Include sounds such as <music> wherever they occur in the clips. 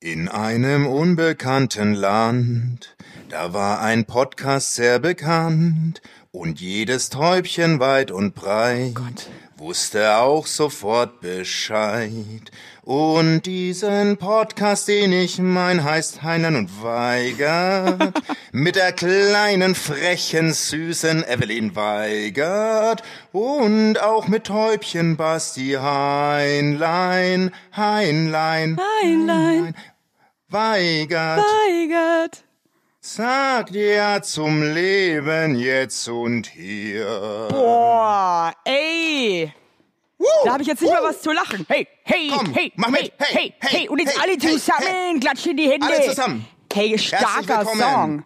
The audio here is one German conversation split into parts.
In einem unbekannten Land, da war ein Podcast sehr bekannt und jedes Täubchen weit und breit wusste auch sofort Bescheid. Und diesen Podcast, den ich mein, heißt Heinlein und Weigert. <laughs> mit der kleinen, frechen, süßen Evelyn Weigert. Und auch mit Täubchen Basti Heinlein, Heinlein, Heinlein. Weigert. Weigert. Sagt ja zum Leben jetzt und hier. Boah, ey. Da habe ich jetzt nicht mal was zu lachen. Hey, hey, Komm, hey, mach mit. hey, Hey, hey, hey, hey. Und jetzt hey, alle hey, zusammen, klatschen die Hände. Alle zusammen. Hey, starker. Song.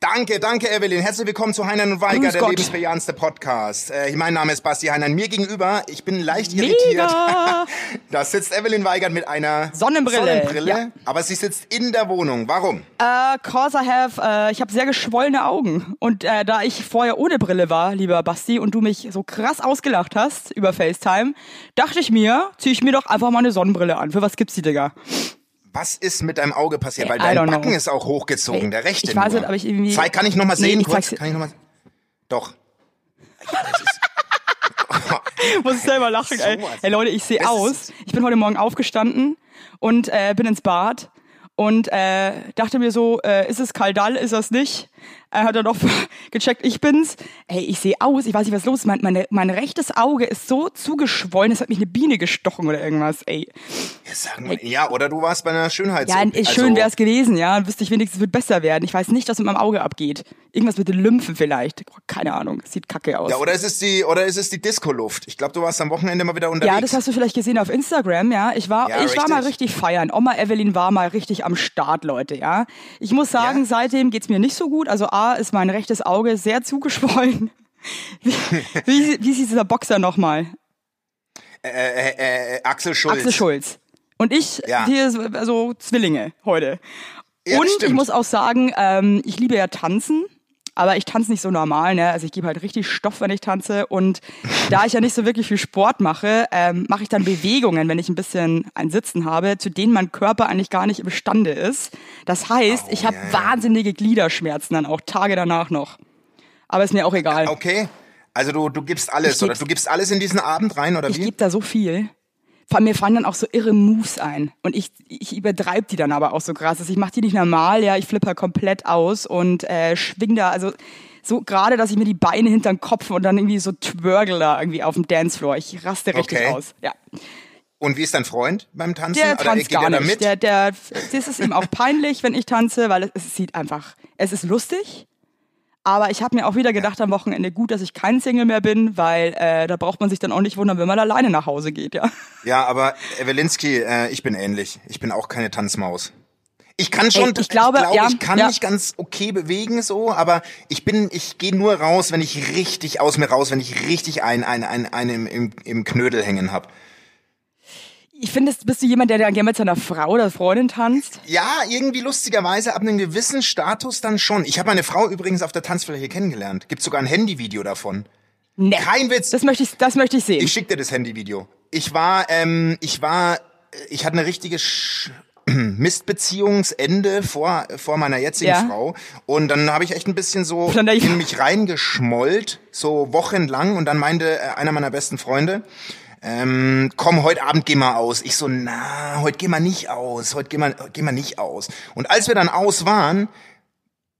Danke, danke, Evelyn. Herzlich willkommen zu Heinlein und Weiger, Grüß der Gott. lebensbejahendste Podcast. Äh, mein Name ist Basti Heinlein. Mir gegenüber, ich bin leicht Mega. irritiert. <laughs> da sitzt Evelyn Weigert mit einer Sonnenbrille. Sonnenbrille Ja. aber sie sitzt in der Wohnung. Warum? Äh, cause I have, äh, ich habe sehr geschwollene Augen. Und äh, da ich vorher ohne Brille war, lieber Basti, und du mich so krass ausgelacht hast über FaceTime, dachte ich mir, zieh ich mir doch einfach mal eine Sonnenbrille an. Für was gibt's die, Digga? Was ist mit deinem Auge passiert? Weil I dein Backen know. ist auch hochgezogen, Hey, der rechte ich weiß nur. nicht, aber ich irgendwie- Zeig, kann ich noch mal Nee, sehen ich kurz? Kann ich noch mal... Doch. <laughs> Muss ich selber lachen, ey. Hey Leute, ich sehe Das aus. ist- Ich bin heute Morgen aufgestanden und äh, bin ins Bad und äh, dachte mir so, äh, ist es Kaldall, ist das nicht? Er hat dann noch <laughs> gecheckt, ich bin's. Ey, ich sehe aus, ich weiß nicht, was los ist. Mein, meine, mein rechtes Auge ist so zugeschwollen, es hat mich eine Biene gestochen oder irgendwas, ey. Ja, sag mal, ja, oder du warst bei einer Schönheits... Ja, also, schön wär's gewesen, ja. Dann wüsste ich wenigstens, es wird besser werden. Ich weiß nicht, was mit meinem Auge abgeht. Irgendwas mit den Lymphen vielleicht. Boah, keine Ahnung, sieht kacke aus. Ja, oder ist es die, oder ist es die Disco-Luft? Ich glaube, du warst am Wochenende mal wieder unterwegs. Ja, das hast du vielleicht gesehen auf Instagram, ja. Ich war, Ja, ich war mal richtig. richtig feiern. Oma Evelyn war mal richtig am Start, Leute, ja. Ich muss sagen, Ja? seitdem geht's mir nicht so gut. Also A ist mein rechtes Auge sehr zugeschwollen. Wie, wie, wie hieß dieser Boxer nochmal? äh, äh, äh, Axel Schulz. Axel Schulz. Und ich, Ja. wir so also Zwillinge heute. Ja, Und ich stimmt. muss auch sagen, ähm, ich liebe ja tanzen. Aber ich tanze nicht so normal, ne? Also ich gebe halt richtig Stoff, wenn ich tanze. Und <laughs> da ich ja nicht so wirklich viel Sport mache, ähm, mache ich dann Bewegungen, wenn ich ein bisschen ein Sitzen habe, zu denen mein Körper eigentlich gar nicht imstande ist. Das heißt, ich habe Oh, ja. wahnsinnige Gliederschmerzen dann auch Tage danach noch. Aber ist mir auch egal. Okay. Also du, du gibst alles, Ich oder? Du gibst alles in diesen Abend rein, oder Ich wie? gebe da so viel. Mir fallen dann auch so irre Moves ein. Und ich, ich übertreibe die dann aber auch so krass. Also ich mache die nicht normal, ja, ich flippe halt komplett aus und äh, schwing da, also so gerade, dass ich mir die Beine hinter den Kopf und dann irgendwie so twirgle da irgendwie auf dem Dancefloor. Ich raste richtig Okay. aus. Ja. Und wie ist dein Freund beim Tanzen? Der oder tanzt gar nicht. mit? Der, der, das ist ihm auch peinlich, wenn ich tanze, weil es, es sieht einfach, es ist lustig. Aber ich habe mir auch wieder gedacht am Wochenende, gut, dass ich kein Single mehr bin, weil äh, da braucht man sich dann auch nicht wundern, wenn man alleine nach Hause geht, ja. Ja, aber Ewelinski, äh, ich bin ähnlich. Ich bin auch keine Tanzmaus. Ich kann schon, Ey, ich glaube, ich, ja, ich kann ja. mich ganz okay bewegen so, aber ich bin, ich gehe nur raus, wenn ich richtig aus mir raus, wenn ich richtig ein, ein, ein, ein im, im, im Knödel hängen hab. Ich finde, bist du jemand, der dann gerne mit seiner Frau oder Freundin tanzt? Ja, irgendwie lustigerweise ab einem gewissen Status dann schon. Ich habe meine Frau übrigens auf der Tanzfläche kennengelernt. Gibt sogar ein Handyvideo davon. Nee. Kein Witz. Das möchte ich, das möchte ich sehen. Ich schick dir das Handyvideo. Ich war, ähm, ich war, ich hatte eine richtige Sch <clears throat> Mistbeziehungsende vor, vor meiner jetzigen Ja. Frau. Und dann habe ich echt ein bisschen so in mich reingeschmollt, so wochenlang. Und dann meinte äh, einer meiner besten Freunde, ähm, komm, heute Abend geh mal aus. Ich so, na, heute geh mal nicht aus, heute geh mal, geh mal nicht aus. Und als wir dann aus waren,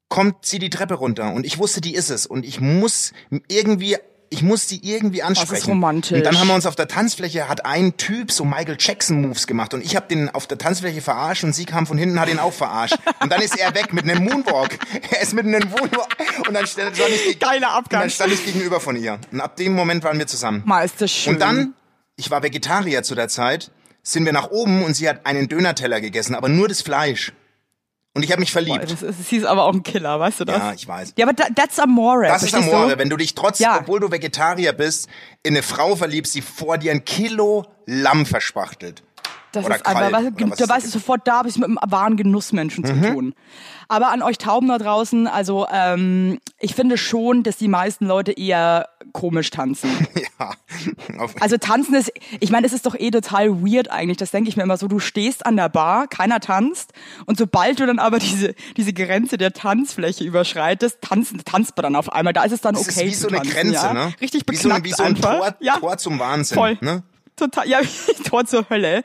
kommt sie die Treppe runter und ich wusste, die ist es und ich muss irgendwie ich muss die irgendwie ansprechen. romantisch. Und dann haben wir uns auf der Tanzfläche hat ein Typ so Michael Jackson Moves gemacht und ich habe den auf der Tanzfläche verarscht und sie kam von hinten hat ihn auch verarscht und dann ist er weg mit einem Moonwalk. <laughs> Er ist mit einem Moonwalk und dann stand ich Geiler und Abgang. dann stand ich gegenüber von ihr und ab dem Moment waren wir zusammen. Mal ist das schön. Und dann, ich war Vegetarier zu der Zeit, sind wir nach oben und sie hat einen Dönerteller gegessen, aber nur das Fleisch. Und ich habe mich Boah, verliebt. das ist, sie ist aber auch ein Killer, weißt du das? Ja, ich weiß. Ja, aber da, that's Amore. Das ist Amore, du? wenn du dich trotz, Ja. obwohl du Vegetarier bist, in eine Frau verliebst, die vor dir ein Kilo Lamm verspachtelt. Das oder ist einfach, kalt, oder was da du gibt. sofort, da habe ich es mit einem wahren Genussmenschen zu tun. Aber an euch Tauben da draußen, also ähm, ich finde schon, dass die meisten Leute eher komisch tanzen. <laughs> Ja. Auf, Also tanzen ist, ich meine, es ist doch eh total weird eigentlich. Das denke ich mir immer so. Du stehst an der Bar, keiner tanzt und sobald du dann aber diese diese Grenze der Tanzfläche überschreitest, tanzen tanzt man dann auf einmal. Da ist es dann das okay ist wie zu so eine tanzen, Grenze, ja? ne? Richtig wie so, wie so ein einfach. Tor, ja, Tor zum Wahnsinn. voll. Ne? Total, ja, <laughs> Tor zur Hölle.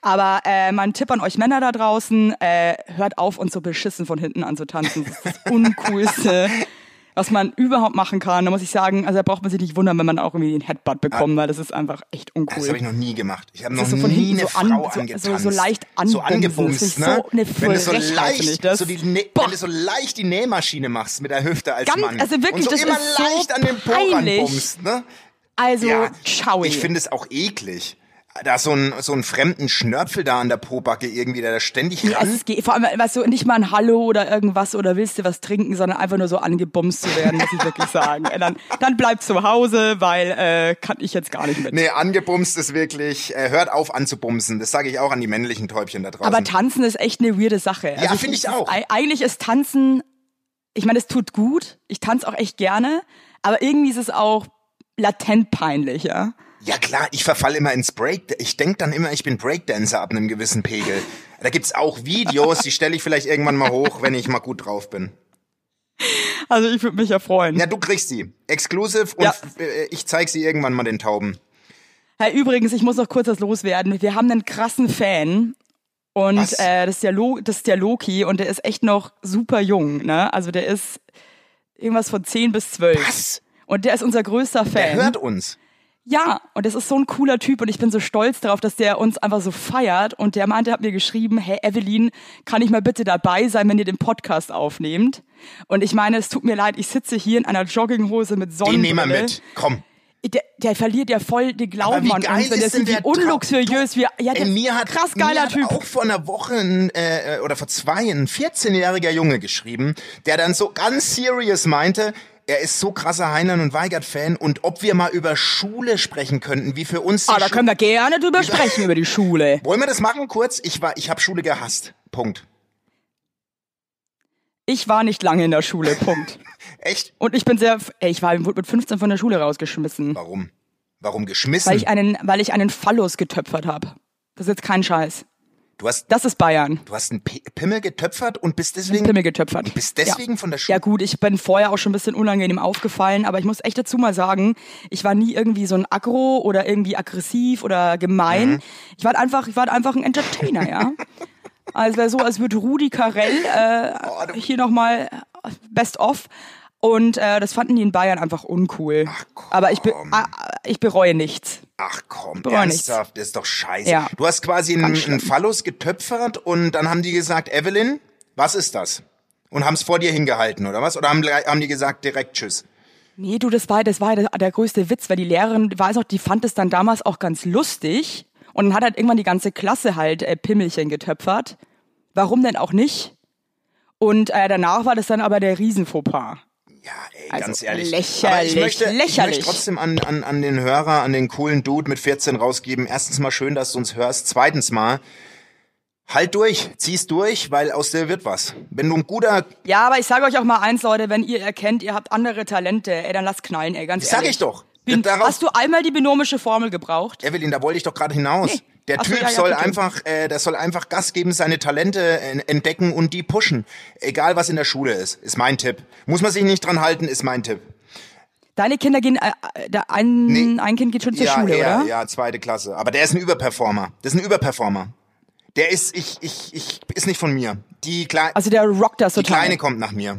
Aber äh, mein Tipp an euch Männer da draußen, äh, hört auf, uns so beschissen von hinten an zu tanzen. Das ist das Uncoolste, <laughs> was man überhaupt machen kann. Da muss ich sagen, also da braucht man sich nicht wundern, wenn man auch irgendwie den Headbutt bekommt, weil das ist einfach echt uncool. Das habe ich noch nie gemacht. Ich habe noch so nie eine so an- Frau so- angetanzt. so- so leicht So anbumsen. angebumst, Das ist ne? so eine wenn, du so leicht, das. so die, Boah. wenn du so leicht die Nähmaschine machst mit der Hüfte als Ganz- Mann. also wirklich, und so das immer ist so leicht an den Po ne? Also, Ja, schau ich finde es auch eklig. Da so ein so einen fremden Schnörpfel da an der Pobacke irgendwie, der da ständig Ja, ran. es geht, vor allem, weißt du, nicht mal ein Hallo oder irgendwas oder willst du was trinken, sondern einfach nur so angebumst zu werden, muss ich wirklich sagen. Dann, dann bleib zu Hause, weil äh, kann ich jetzt gar nicht mit. Nee, angebumst ist wirklich, äh, hört auf anzubumsen. Das sage ich auch an die männlichen Täubchen da draußen. Aber tanzen ist echt eine weirde Sache. Also finde ich auch. Ist, eigentlich ist Tanzen, ich meine, es tut gut. Ich tanze auch echt gerne, aber irgendwie ist es auch latent peinlich, ja. Ja klar, ich verfall immer ins Break. Ich denk dann immer, ich bin Breakdancer ab einem gewissen Pegel. Da gibt's auch Videos, die stelle ich vielleicht irgendwann mal hoch, wenn ich mal gut drauf bin. Also ich würde mich ja freuen. Ja, du kriegst sie. Exclusive und Ja. äh, ich zeig sie irgendwann mal den Tauben. Hey, übrigens, ich muss noch kurz was loswerden. Wir haben einen krassen Fan. Und Was? äh, das, ist der das ist der Loki und der ist echt noch super jung, ne? Also der ist irgendwas von 10 bis 12. Was? Und der ist unser größter Fan. Er hört uns. Ja, und das ist so ein cooler Typ und ich bin so stolz darauf, dass der uns einfach so feiert. Und der meinte, er hat mir geschrieben, hey Evelyn, kann ich mal bitte dabei sein, wenn ihr den Podcast aufnehmt? Und ich meine, es tut mir leid, ich sitze hier in einer Jogginghose mit Den Sonnenbrille. nehmen wir mit. Komm. Der, der verliert ja voll den Glauben wie an uns, der ist wie der unluxuriös wir. Ja, der Ey, mir hat, krass mir geiler hat Typ. auch vor einer Woche ein, äh, oder vor zwei ein 14-jähriger Junge geschrieben, der dann so ganz serious meinte, er ist so krasser Heinlein und Weigert-Fan und ob wir mal über Schule sprechen könnten, wie für uns die Ah, da Schu- können wir gerne drüber sprechen über die Schule. <laughs> Wollen wir das machen kurz? Ich war, ich habe Schule gehasst. Punkt. Ich war nicht lange in der Schule, Punkt. <laughs> Echt? Und ich bin sehr, ey, ich war wurde mit 15 von der Schule rausgeschmissen, Warum? Warum geschmissen? weil ich einen, weil ich einen Phallus getöpfert habe. Das ist jetzt kein Scheiß. Du hast, Das ist Bayern. du hast einen P Pimmel getöpfert und bist deswegen, Pimmel getöpfert. bist deswegen ja. von der Schule. Ja gut, ich bin vorher auch schon ein bisschen unangenehm aufgefallen, aber ich muss echt dazu mal sagen, ich war nie irgendwie so ein aggro oder irgendwie aggressiv oder gemein. Mhm. Ich war einfach, ich war einfach ein Entertainer, ja. Also so, als würde Rudi Carell äh, Oh, hier nochmal Best of. Und äh, das fanden die in Bayern einfach uncool. komm. aber ich, be ah, ich bereue nichts. Ach komm, Bereue ernsthaft, das ist doch scheiße. Ja. Du hast quasi einen, einen Phallus getöpfert und dann haben die gesagt, Evelyn, was ist das? Und haben es vor dir hingehalten, oder was? Oder haben, haben die gesagt, direkt Tschüss? Nee, du, das war, das war der, der größte Witz, weil die Lehrerin, weiß noch, die fand es dann damals auch ganz lustig. Und dann hat halt irgendwann die ganze Klasse halt äh, Pimmelchen getöpfert. Warum denn auch nicht? Und äh, danach war das dann aber der Riesenfauxpas. Ja, ey, Also ganz ehrlich. lächerlich, Aber ich möchte, ich lächerlich. möchte trotzdem an, an, an den Hörer, an den coolen Dude mit 14 rausgeben. Erstens mal schön, dass du uns hörst. Zweitens mal, halt durch, zieh's durch, weil aus dir wird was. Wenn du ein guter, Ja, aber ich sage euch auch mal eins, Leute, wenn ihr erkennt, ihr habt andere Talente, ey, dann lasst knallen, ey, ganz sag ehrlich. ich doch. Bin, hast du einmal die binomische Formel gebraucht? Evelyn, da wollte ich doch gerade hinaus. Nee. Der Ach so, Typ ja, ja, soll bitte. einfach, äh, der soll einfach Gas geben, seine Talente entdecken und die pushen. Egal was in der Schule ist, ist mein Tipp. Muss man sich nicht dran halten, ist mein Tipp. Deine Kinder gehen, äh, äh, der ein, Nee. ein Kind geht schon zur ja, Schule, er, oder? ja, zweite Klasse. Aber der ist ein Überperformer. Das ist ein Überperformer. Der ist, ich, ich, ich, ist nicht von mir. Die, Klei Also der rockt das die total. Kleine kommt nach mir.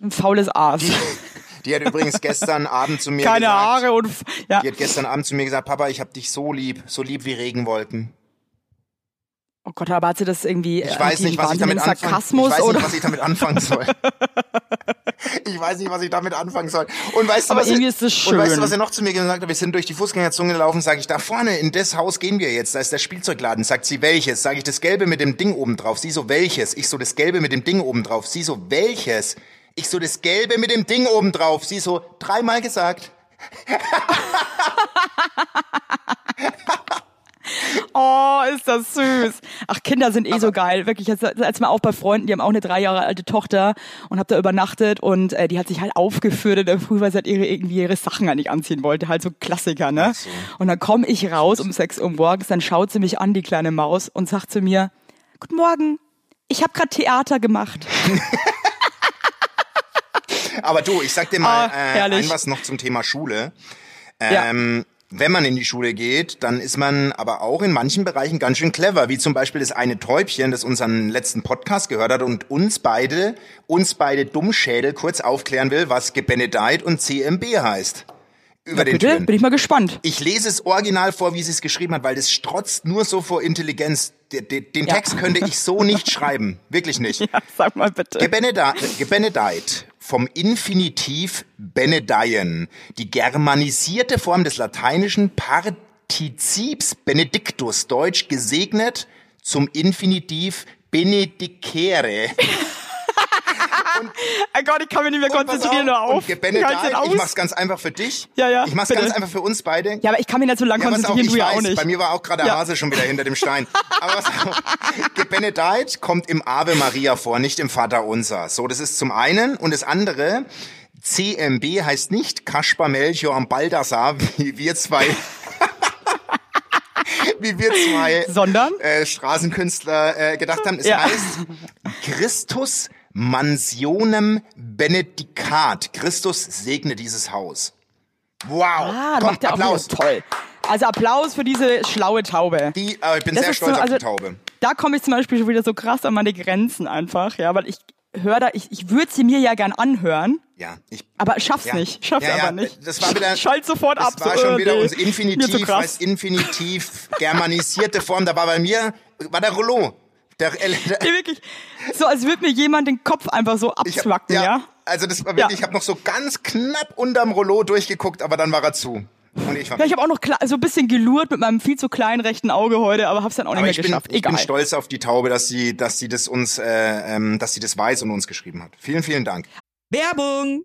Ein faules Aas. <laughs> Die hat übrigens gestern <laughs> Abend zu mir Keine gesagt, Haare und, ja. die hat gestern Abend zu mir gesagt, Papa, ich hab dich so lieb, so lieb wie Regenwolken. Oh Gott, aber hat sie das irgendwie, Ich äh, weiß nicht, was ich damit wahnsinnigen anfangen Sarkasmus Ich weiß oder? nicht, was ich damit anfangen soll. <laughs> ich weiß nicht, was ich damit anfangen soll. Und weißt du, Aber was irgendwie er, ist das Und weißt du, schön. was er noch zu mir gesagt hat? Wir sind durch die Fußgängerzone gelaufen, sage ich, da vorne in das Haus gehen wir jetzt, da ist der Spielzeugladen. Sagt sie, welches? Sage ich, das Gelbe mit dem Ding oben drauf. Sie so, welches? Ich so, das Gelbe mit dem Ding oben drauf. Sie so, welches? Ich so, das Gelbe mit dem Ding oben drauf. Sie so, dreimal gesagt. <laughs> Oh, ist das süß. Ach, Kinder sind eh Aber so geil. Wirklich, jetzt, jetzt mal auch bei Freunden, die haben auch eine drei Jahre alte Tochter und hab da übernachtet und äh, die hat sich halt aufgeführt in der Früh, weil sie halt ihre, irgendwie ihre Sachen halt nicht anziehen wollte. Halt so Klassiker, ne? So. Und dann komme ich raus um sechs Uhr morgens, dann schaut sie mich an, die kleine Maus, und sagt zu mir, Guten Morgen, ich habe gerade Theater gemacht. <laughs> Aber du, ich sag dir mal ah, äh, ein was noch zum Thema Schule. Ähm, ja wenn man in die Schule geht, dann ist man aber auch in manchen Bereichen ganz schön clever, wie zum Beispiel das eine Täubchen, das unseren letzten Podcast gehört hat und uns beide, uns beide Dummschädel kurz aufklären will, was Gebenedeit und CMB heißt. Über ja, den bitte? Türen. Bin ich mal gespannt. Ich lese es original vor, wie sie es geschrieben hat, weil das strotzt nur so vor Intelligenz. Den, den ja. Text könnte ich so nicht <laughs> schreiben. Wirklich nicht. Ja, sag mal bitte. Gebenedeit vom Infinitiv benedeien, die germanisierte Form des lateinischen Partizips benedictus, deutsch gesegnet, zum Infinitiv benedicere. Oh Gott, ich kann mich nicht mehr konzentrieren, auf, auf. Und Benedikt, ich mach's ganz einfach für dich. Ja, ja. Ich mach's bitte. ganz einfach für uns beide. Ja, aber ich kann mich nicht so lange ja, konzentrieren, auch, du ja auch nicht. Bei mir war auch gerade der ja. Hase schon wieder hinter dem Stein. <laughs> aber was Gebenedeit kommt im Ave Maria vor, nicht im Vater Unser. So, das ist zum einen. Und das andere, CMB heißt nicht Kaspar Melchior am Baldassar, <laughs> wie wir zwei <laughs> wie wir zwei Sondern? Äh, Straßenkünstler äh, gedacht haben. Es ja. heißt Christus Mansionem Benedicat. Christus segne dieses Haus. Wow. Ah, Komm, macht der Applaus. Auch toll. Also Applaus für diese schlaue Taube. Die, äh, ich bin das sehr stolz so, also, auf die Taube. Da komme ich zum Beispiel schon wieder so krass an meine Grenzen einfach, ja, weil ich höre da, ich, ich würde sie mir ja gern anhören. Ja, ich. Aber schaff's ja. nicht. Schaff's ja, ja, aber nicht. Das war wieder. <laughs> Schalt sofort das ab. Das war so, schon wieder nee. unser Infinitiv, heißt Infinitiv, <laughs> germanisierte Form. Da war bei mir, war der Rollo. Der, <laughs> der, nee, wirklich. So, als würde mir jemand den Kopf einfach so abzwacken, ja, ja? Also das war wirklich, ja. ich habe noch so ganz knapp unterm Rollo durchgeguckt, aber dann war er zu. Und ich war ja, ich habe auch noch so ein bisschen gelurrt mit meinem viel zu kleinen rechten Auge heute, aber hab's dann auch nicht aber mehr ich geschafft. Bin, ich bin stolz auf die Taube, dass sie, dass sie das uns, äh, ähm, dass sie das weiß und uns geschrieben hat. Vielen, vielen Dank. Werbung!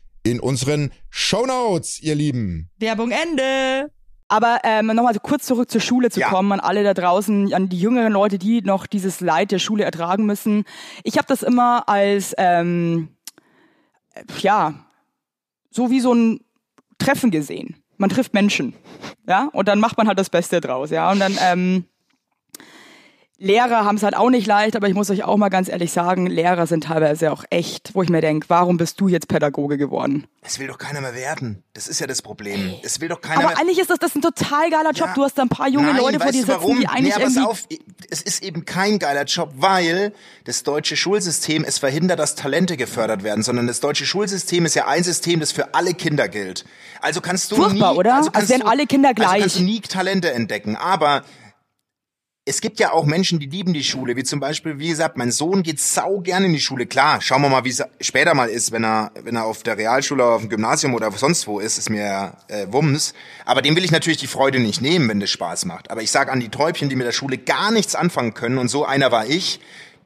in unseren Shownotes, ihr Lieben. Werbung Ende. Aber ähm, nochmal kurz zurück zur Schule zu ja. kommen, an alle da draußen, an die jüngeren Leute, die noch dieses Leid der Schule ertragen müssen. Ich habe das immer als, ähm, ja, so wie so ein Treffen gesehen. Man trifft Menschen, ja, und dann macht man halt das Beste draus, ja, und dann ähm, Lehrer haben es halt auch nicht leicht, aber ich muss euch auch mal ganz ehrlich sagen, Lehrer sind teilweise auch echt, wo ich mir denke, warum bist du jetzt Pädagoge geworden? Es will doch keiner mehr werden. Das ist ja das Problem. Es will doch keiner aber mehr. Aber eigentlich ist das, das ein total geiler Job. Ja. Du hast da ein paar junge Nein, Leute vor dir sitzen, warum? die eigentlich nee, irgendwie... auf, es ist eben kein geiler Job, weil das deutsche Schulsystem es verhindert, dass Talente gefördert werden, sondern das deutsche Schulsystem ist ja ein System, das für alle Kinder gilt. Also kannst du Furchtbar, nie, oder? Also, also werden alle Kinder gleich. Also kannst du nie Talente entdecken, aber es gibt ja auch Menschen, die lieben die Schule, wie zum Beispiel, wie gesagt, mein Sohn geht sau gerne in die Schule. Klar, schauen wir mal, wie es später mal ist, wenn er, wenn er auf der Realschule, auf dem Gymnasium oder sonst wo ist, ist mir äh, Wumms. Aber dem will ich natürlich die Freude nicht nehmen, wenn das Spaß macht. Aber ich sage an die Täubchen, die mit der Schule gar nichts anfangen können, und so einer war ich,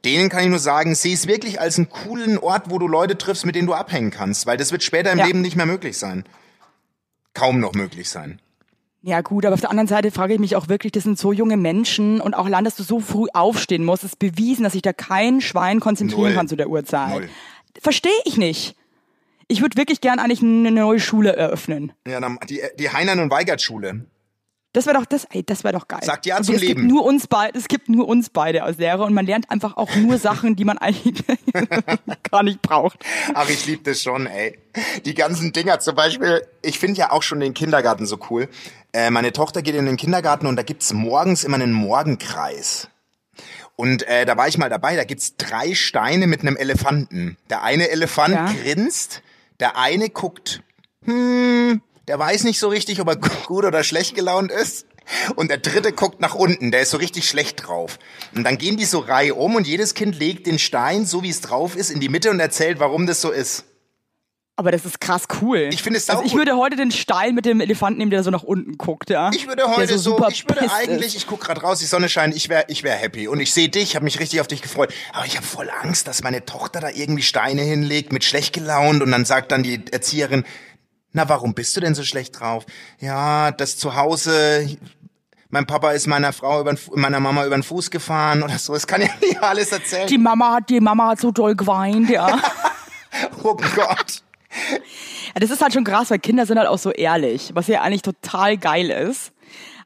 denen kann ich nur sagen, sieh es wirklich als einen coolen Ort, wo du Leute triffst, mit denen du abhängen kannst, weil das wird später im Ja. Leben nicht mehr möglich sein. Kaum noch möglich sein. Ja gut, aber auf der anderen Seite frage ich mich auch wirklich, das sind so junge Menschen und auch allein, dass du so früh aufstehen musst, ist bewiesen, dass sich da kein Schwein konzentrieren Null. kann zu der Uhrzeit. Null. Verstehe ich nicht. Ich würde wirklich gern eigentlich eine neue Schule eröffnen. Ja, dann die, die Heinern und Weigert Schule. Das wäre doch das, ey, das wäre doch geil. Sagt ja Und zum es Leben. Gibt nur uns beide, es gibt nur uns beide als Lehrer und man lernt einfach auch nur Sachen, die man eigentlich <laughs> gar nicht braucht. Ach, ich liebe das schon, ey. Die ganzen Dinger, zum Beispiel, ich finde ja auch schon den Kindergarten so cool. Äh, meine Tochter geht in den Kindergarten und da gibt's morgens immer einen Morgenkreis. Und äh, da war ich mal dabei, da gibt's drei Steine mit einem Elefanten. Der eine Elefant Ja. grinst, der eine guckt, hm, der weiß nicht so richtig, ob er gut oder schlecht gelaunt ist. Und der dritte guckt nach unten, der ist so richtig schlecht drauf. Und dann gehen die so Reihe um und jedes Kind legt den Stein, so wie es drauf ist, in die Mitte und erzählt, warum das so ist. Aber das ist krass cool. Ich finde es Also ich würde heute den Stein mit dem Elefanten nehmen, der so nach unten guckt, ja. Ich würde heute so, super ich würde eigentlich, ist. ich guck gerade raus, die Sonne scheint, ich wäre ich wär happy. Und ich sehe dich, habe mich richtig auf dich gefreut. Aber ich habe voll Angst, dass meine Tochter da irgendwie Steine hinlegt, mit schlecht gelaunt. Und dann sagt dann die Erzieherin, na, warum bist du denn so schlecht drauf? Ja, das zu Hause, mein Papa ist meiner Frau, über, meiner Mama über den Fuß gefahren oder so. Es kann ja nicht alles erzählen. Die Mama hat, die Mama hat so doll geweint, ja. <laughs> oh Gott. Ja, das ist halt schon krass, weil Kinder sind halt auch so ehrlich, was ja eigentlich total geil ist.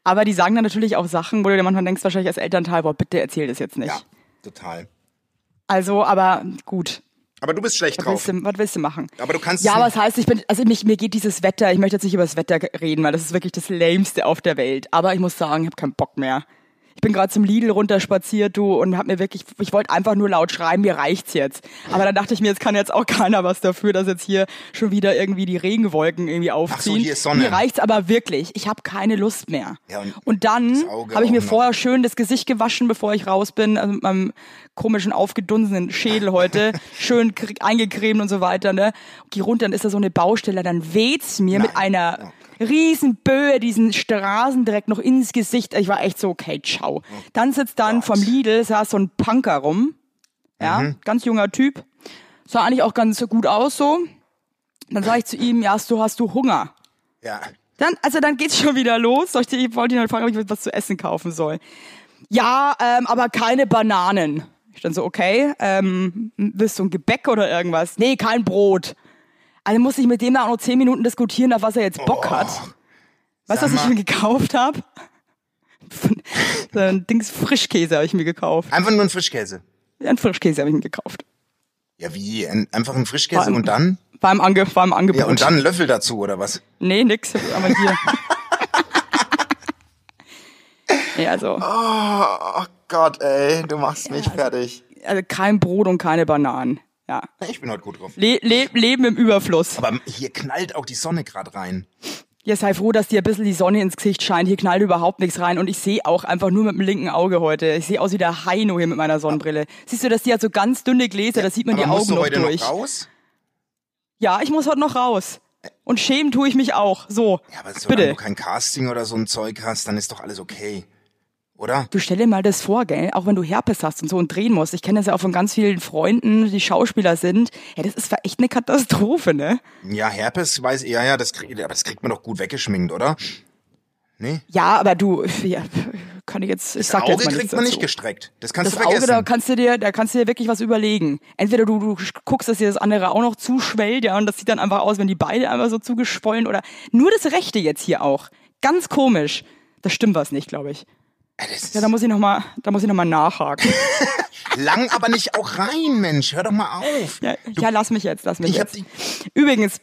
Aber die sagen dann natürlich auch Sachen, wo du dir manchmal denkst, wahrscheinlich als Elternteil, boah, bitte erzähl das jetzt nicht. Ja, total. Also, aber gut, Aber du bist schlecht was drauf. willst, du, was willst du machen? Aber du kannst Ja, aber das heißt, ich bin, also mich, mir geht dieses Wetter, ich möchte jetzt nicht über das Wetter reden, weil das ist wirklich das Lämste auf der Welt. Aber ich muss sagen, ich habe keinen Bock mehr. Ich bin gerade zum Lidl runterspaziert, du, und hab mir wirklich, ich wollte einfach nur laut schreien, mir reicht's jetzt. Aber dann dachte ich mir, jetzt kann jetzt auch keiner was dafür, dass jetzt hier schon wieder irgendwie die Regenwolken irgendwie aufziehen. hier ist Sonne. Mir reicht's aber wirklich. Ich habe keine Lust mehr. Ja, und und dann habe ich mir vorher schön das Gesicht gewaschen, bevor ich raus bin, also mit meinem komischen aufgedunsenen Schädel heute, <laughs> schön eingecremt und so weiter, ne? Geh runter, dann ist da so eine Baustelle, dann weht's mir mit einer riesen Böe diesen Straßendreck noch ins Gesicht. Ich war echt so, okay, ciao. Dann sitzt dann vom Lidl, saß so ein Punker rum, ja, Mhm. ganz junger Typ, sah eigentlich auch ganz gut aus so. Dann sag ich zu ihm, ja, hast du, hast du Hunger? ja. Dann, also dann geht's schon wieder los. Ich ich wollte ihn halt fragen, ob ich was zu essen kaufen soll. Ja, ähm, aber keine Bananen. Ich dann so, okay, ähm, willst du ein Gebäck oder irgendwas? Nee, kein Brot. Also muss ich mit dem da auch noch zehn Minuten diskutieren, auf was er jetzt Bock hat. Weißt du, was Oh. Ich mir gekauft habe? <laughs> so ein Dings Frischkäse habe ich mir gekauft. Einfach nur ein Frischkäse. Ein Frischkäse habe ich mir gekauft. Ja, wie? Ein, einfach ein Frischkäse War im- und dann? War im, Ange war im Angebot. Ja, und dann einen Löffel dazu, oder was? Nee, nix, aber hier. <laughs> nee, also. Oh Gott, ey, du machst mich fertig. also kein Brot und keine Bananen. Ja. Ich bin heute gut drauf. Le le Leben im Überfluss. Aber hier knallt auch die Sonne gerade rein. Ja, sei froh, dass dir ein bisschen die Sonne ins Gesicht scheint. Hier knallt überhaupt nichts rein. Und ich sehe auch einfach nur mit dem linken Auge heute. Ich sehe aus wie der Heino hier mit meiner Sonnenbrille. Siehst du, dass die hat so ganz dünne Gläser, da sieht man die musst Augen du noch heute durch. noch raus? Ja, ich muss heute noch raus. Und schämen tue ich mich auch. So. Ja, aber solange Bitte. du kein Casting oder so ein Zeug hast, dann ist doch alles okay. Oder? Du stell dir mal das vor, gell? Auch wenn du Herpes hast und so und drehen musst. Ich kenne das ja auch von ganz vielen Freunden, die Schauspieler sind. Ja, das ist echt eine Katastrophe, ne? Ja, Herpes weiß ja, ja, das kriegt, aber das kriegt man doch gut weggeschminkt, oder? Nee? Ja, aber du, ja, kann ich jetzt, ich Das sag Auge jetzt mal kriegt man dazu. nicht gestreckt. Das kannst Das du Auge, vergessen. da kannst du dir, da kannst du dir wirklich was überlegen. Entweder du, du guckst, dass dir das andere auch noch zuschwellt, ja, und das sieht dann einfach aus, wenn die beide einfach so zugeschwollen oder nur das Rechte jetzt hier auch. Ganz komisch. Da stimmt was nicht, glaube ich. Ja, da muss ich noch mal, da muss ich noch mal nachhaken. <laughs> lang, aber nicht auch rein, Mensch. Hör doch mal auf. ja, ja, lass mich jetzt, lass mich Ich jetzt. Übrigens,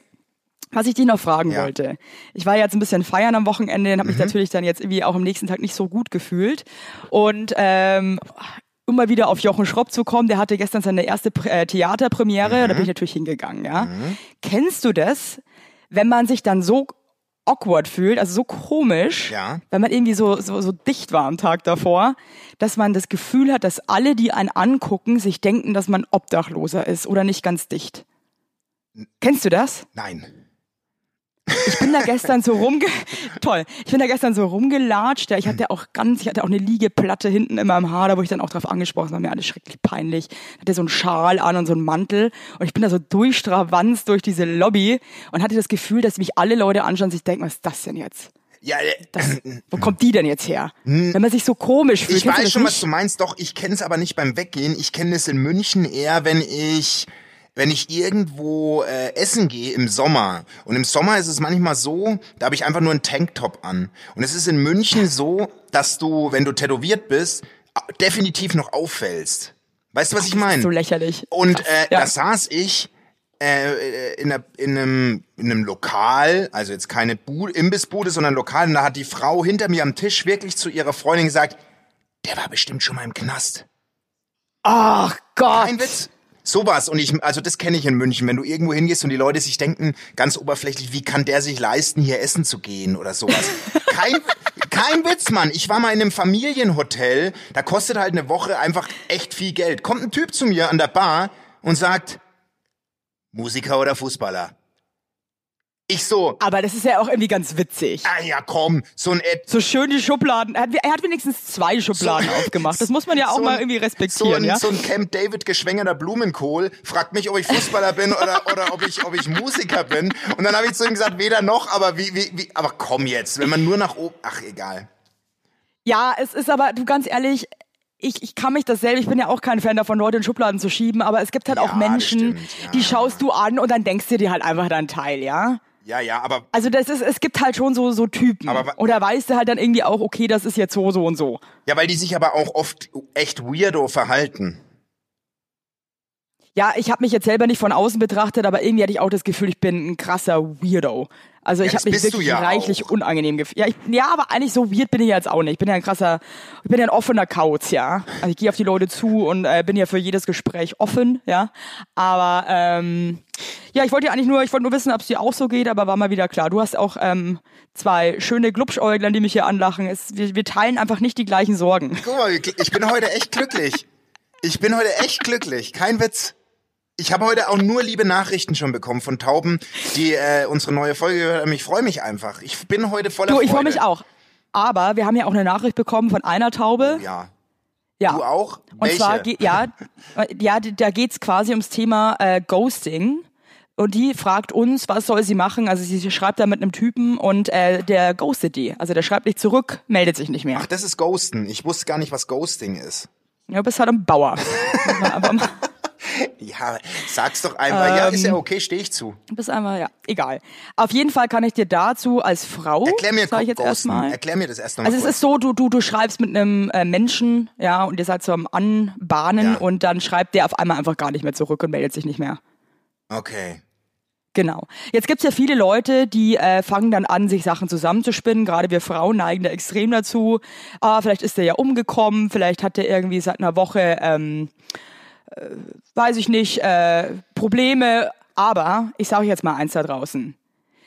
was ich dich noch fragen Ja. wollte. Ich war jetzt ein bisschen feiern am Wochenende und habe Mhm. mich natürlich dann jetzt irgendwie auch am nächsten Tag nicht so gut gefühlt. Und ähm, um mal wieder auf Jochen Schropp zu kommen, der hatte gestern seine erste äh, Theaterpremiere, da bin Mhm. ich natürlich hingegangen, ja. Kennst du das, wenn man sich dann so awkward fühlt, also so komisch, Ja. wenn man irgendwie so, so, so dicht war am Tag davor, dass man das Gefühl hat, dass alle, die einen angucken, sich denken, dass man Obdachloser ist oder nicht ganz dicht. Kennst du das? Nein. Ich bin da gestern so rumge toll. Ich bin da gestern so rumgelatscht. Ja, ich hatte auch ganz, ich hatte auch eine Liegeplatte hinten in meinem Haar, da wo ich dann auch drauf angesprochen, war mir alles schrecklich peinlich. Ich hatte so einen Schal an und so einen Mantel und ich bin da so durchstravanzt durch diese Lobby und hatte das Gefühl, dass mich alle Leute anschauen und sich denken, was ist das denn jetzt? Ja, äh, Das, <clears throat> wo kommt die denn jetzt her? Wenn man sich so komisch fühlt. ich weiß das schon, nicht? was du meinst. Doch, ich kenne es aber nicht beim Weggehen. Ich kenne es in München eher, wenn ich wenn ich irgendwo äh, essen gehe im Sommer. Und im Sommer ist es manchmal so, da habe ich einfach nur einen Tanktop an. Und es ist in München so, dass du, wenn du tätowiert bist, definitiv noch auffällst. Weißt du, was ich meine? So lächerlich. Und Krass. äh, ja. da saß ich äh, in, einer, in, einem, in einem Lokal, also jetzt keine Bu Imbissbude, sondern Lokal, und da hat die Frau hinter mir am Tisch wirklich zu ihrer Freundin gesagt, der war bestimmt schon mal im Knast. Ach Gott. Kein Witz. Sowas. Und ich, also das kenne ich in München, wenn du irgendwo hingehst und die Leute sich denken, ganz oberflächlich, wie kann der sich leisten, hier essen zu gehen oder sowas. <laughs> Kein, kein Witz, Mann. Ich war mal in einem Familienhotel, da kostet halt eine Woche einfach echt viel Geld. Kommt ein Typ zu mir an der Bar und sagt, Musiker oder Fußballer? Ich so, Aber das ist ja auch irgendwie ganz witzig. ah ja komm, so ein Ed So schön die Schubladen. Er hat, er hat wenigstens zwei Schubladen aufgemacht. Das muss man ja auch so mal irgendwie so respektieren, ein, ja? So ein Camp David geschwängerter Blumenkohl fragt mich, ob ich Fußballer bin oder, oder ob, ich, ob ich Musiker bin. Und dann habe ich zu ihm gesagt, weder noch, aber wie, wie, wie, aber komm jetzt, wenn man nur nach oben, ach egal. Ja, es ist aber, du ganz ehrlich, ich, ich kann mich das selber, ich bin ja auch kein Fan davon, Leute in Schubladen zu schieben, aber es gibt halt Ja, auch Menschen, stimmt, ja. die schaust du an und dann denkst du dir halt einfach deinen Teil, ja? Ja, ja, aber Also das ist, es gibt halt schon so, so Typen. Aber Oder weißt du halt dann irgendwie auch, okay, das ist jetzt so, so und so. ja, weil die sich aber auch oft echt weirdo verhalten. Ja, ich habe mich jetzt selber nicht von außen betrachtet, aber irgendwie hatte ich auch das Gefühl, ich bin ein krasser Weirdo. Also ich das habe mich wirklich ja reichlich auch. unangenehm gefühlt. Ja, ich, ja, aber eigentlich so weird bin ich jetzt auch nicht. Ich bin ja ein krasser, ich bin ja ein offener Kauz, ja. Also ich gehe auf die Leute zu und äh, bin ja für jedes Gespräch offen, ja. Aber ähm, ja, ich wollte ja eigentlich nur, ich wollte nur wissen, ob es dir auch so geht, aber war mal wieder klar. Du hast auch ähm, zwei schöne Glubschäuglein, die mich hier anlachen. Es, wir, wir teilen einfach nicht die gleichen Sorgen. Guck mal, ich bin heute echt glücklich. Ich bin heute echt glücklich, kein Witz. Ich habe heute auch nur liebe Nachrichten schon bekommen von Tauben, die äh, unsere neue Folge gehört haben. Ich freue mich einfach. Ich bin heute voller Du, ich freue mich auch. Aber wir haben ja auch eine Nachricht bekommen von einer Taube. Ja. Ja. Du auch? Und Welche? zwar, ja, ja, da geht's quasi ums Thema äh, Ghosting. Und die fragt uns, was soll sie machen? Also sie schreibt da mit einem Typen und äh, der ghostet die. Also der schreibt nicht zurück, meldet sich nicht mehr. Ach, das ist Ghosten. Ich wusste gar nicht, was Ghosting ist. Ja, du bist halt ein Bauer. <laughs> Ja, sag's doch einfach. ja, ist ja Ähm, okay, stehe ich zu. Du bist einmal, ja, egal. Auf jeden Fall kann ich dir dazu als Frau, Erklär mir sag ich jetzt erstmal. Erklär mir das erst noch Also mal es kurz. ist so, du, du, du schreibst mit einem äh, Menschen, ja, und ihr seid so am Anbahnen Ja. und dann schreibt der auf einmal einfach gar nicht mehr zurück und meldet sich nicht mehr. Okay. Genau. Jetzt gibt's ja viele Leute, die äh, fangen dann an, sich Sachen zusammenzuspinnen. Gerade wir Frauen neigen da extrem dazu. Ah, vielleicht ist der ja umgekommen, vielleicht hat der irgendwie seit einer Woche, ähm, äh, weiß ich nicht, äh, Probleme. Aber ich sage jetzt mal eins da draußen.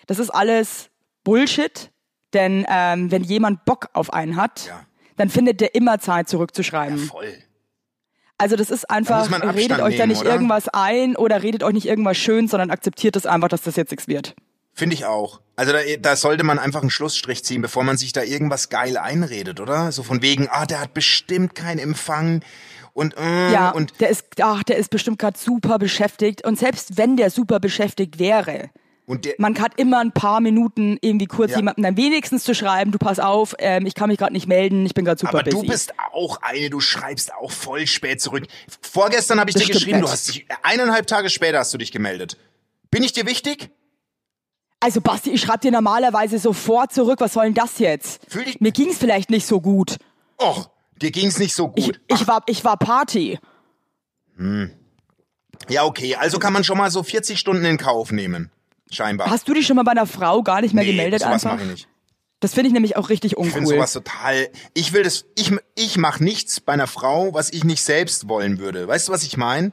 Das ist alles Bullshit, denn ähm, wenn jemand Bock auf einen hat, Ja. dann findet der immer Zeit zurückzuschreiben. Voll. Also das ist einfach, man redet Abstand euch da nehmen, nicht oder? irgendwas ein oder redet euch nicht irgendwas schön, sondern akzeptiert es einfach, dass das jetzt nichts wird. Finde ich auch. Also da, da sollte man einfach einen Schlussstrich ziehen, bevor man sich da irgendwas geil einredet, oder? So von wegen, ah, der hat bestimmt keinen Empfang und äh, Ja, und der ist, ach, der ist bestimmt gerade super beschäftigt. Und selbst wenn der super beschäftigt wäre, man hat immer ein paar Minuten irgendwie kurz Ja. jemandem dann wenigstens zu schreiben, du pass auf, ähm, ich kann mich gerade nicht melden, ich bin gerade super aber busy. du bist auch eine, du schreibst auch voll spät zurück. Vorgestern habe ich Das dir geschrieben, du nicht. hast dich eineinhalb Tage später hast du dich gemeldet. Bin ich dir wichtig? also Basti, ich schreibe dir normalerweise sofort zurück, was soll denn das jetzt? Fühl dich- Mir ging's vielleicht nicht so gut. Och, dir ging's nicht so Ich, gut. ich, war, ich war Party. ja, okay, also kann man schon mal so 40 Stunden in Kauf nehmen. Scheinbar. Hast du dich schon mal bei einer Frau gar nicht mehr nee, gemeldet sowas einfach? mache ich nicht. Das finde ich nämlich auch richtig Ich finde uncool. sowas total. Ich will das. Ich ich mache nichts bei einer Frau, was ich nicht selbst wollen würde. Weißt du, was ich meine?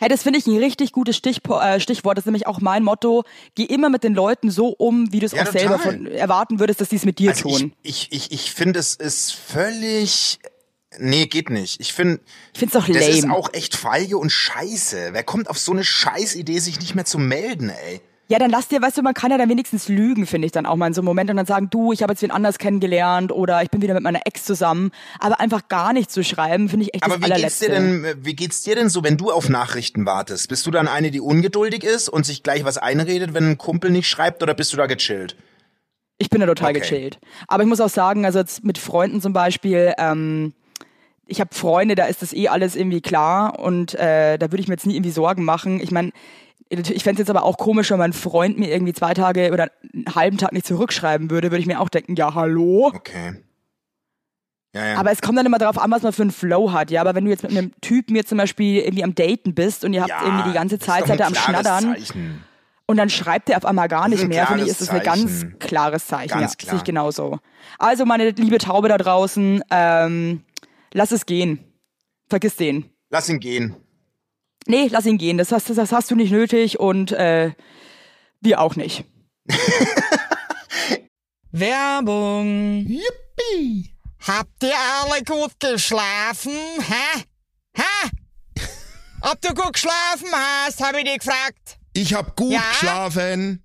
Hey, das finde ich ein richtig gutes Stichpo äh, Stichwort. Das ist nämlich auch mein Motto. Geh immer mit den Leuten so um, wie du es Ja, auch selber total. von erwarten würdest, dass die es mit dir Also tun. ich ich ich, ich finde es ist völlig. Nee, geht nicht. Ich finde, Ich finde es doch das ist lame. auch echt feige und scheiße. Wer kommt auf so eine Scheißidee, sich nicht mehr zu melden, ey? Ja, dann lass dir, weißt du, man kann ja dann wenigstens lügen, finde ich dann auch mal in so einem Moment und dann sagen, du, ich habe jetzt wen anders kennengelernt oder ich bin wieder mit meiner Ex zusammen. Aber einfach gar nicht zu schreiben, finde ich echt Aber wie geht's allerletzte. dir denn, wie geht's dir denn so, wenn du auf Nachrichten wartest? Bist du dann eine, die ungeduldig ist und sich gleich was einredet, wenn ein Kumpel nicht schreibt oder bist du da gechillt? Ich bin da total Okay. gechillt. Aber ich muss auch sagen, also jetzt mit Freunden zum Beispiel, ähm, ich habe Freunde, da ist das eh alles irgendwie klar und äh, da würde ich mir jetzt nie irgendwie Sorgen machen. Ich meine, ich fände es jetzt aber auch komisch, wenn mein Freund mir irgendwie zwei Tage oder einen halben Tag nicht zurückschreiben würde, würde ich mir auch denken, ja, hallo. Okay. Ja, ja. Aber es kommt dann immer darauf an, was man für einen Flow hat, ja. Aber wenn du jetzt mit einem Typen jetzt zum Beispiel irgendwie am Daten bist und ihr habt ja, irgendwie die ganze Zeit seid ihr am Schnattern Zeichen. und dann schreibt er auf einmal gar nicht mehr, finde ich, ist das ein ganz klares Zeichen. Ganz ja, klar. sehe ich genauso. Also meine liebe Taube da draußen, ähm, lass es gehen. Vergiss den. Lass ihn gehen. Nee, lass ihn gehen. Das hast, das hast du nicht nötig und äh, wir auch nicht. <laughs> Werbung. Yippie! Habt ihr alle gut geschlafen? Hä? Hä? <laughs> Ob du gut geschlafen hast, habe ich dich gefragt. Ich hab gut Ja? geschlafen.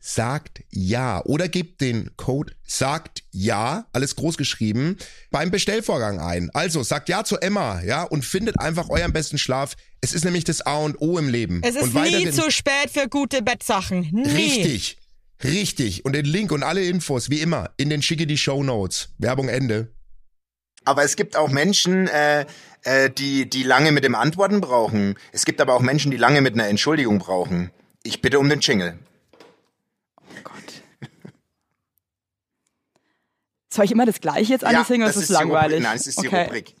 sagt ja oder gebt den Code sagt ja, alles groß geschrieben, beim Bestellvorgang ein. Also sagt ja zu Emma, ja, und findet einfach euren besten Schlaf. Es ist nämlich das A und O im Leben. Es ist und nie zu spät für gute Bettsachen. Nie. Richtig. Richtig. Und den Link und alle Infos, wie immer, in den schicke die Show Notes. Werbung Ende. Aber es gibt auch Menschen, äh, äh, die, die lange mit dem Antworten brauchen. Es gibt aber auch Menschen, die lange mit einer Entschuldigung brauchen. Ich bitte um den Jingle. Soll ich immer das Gleiche jetzt ansingen oder ist das die Rubrik. langweilig? Nein, es ist die okay. Rubrik.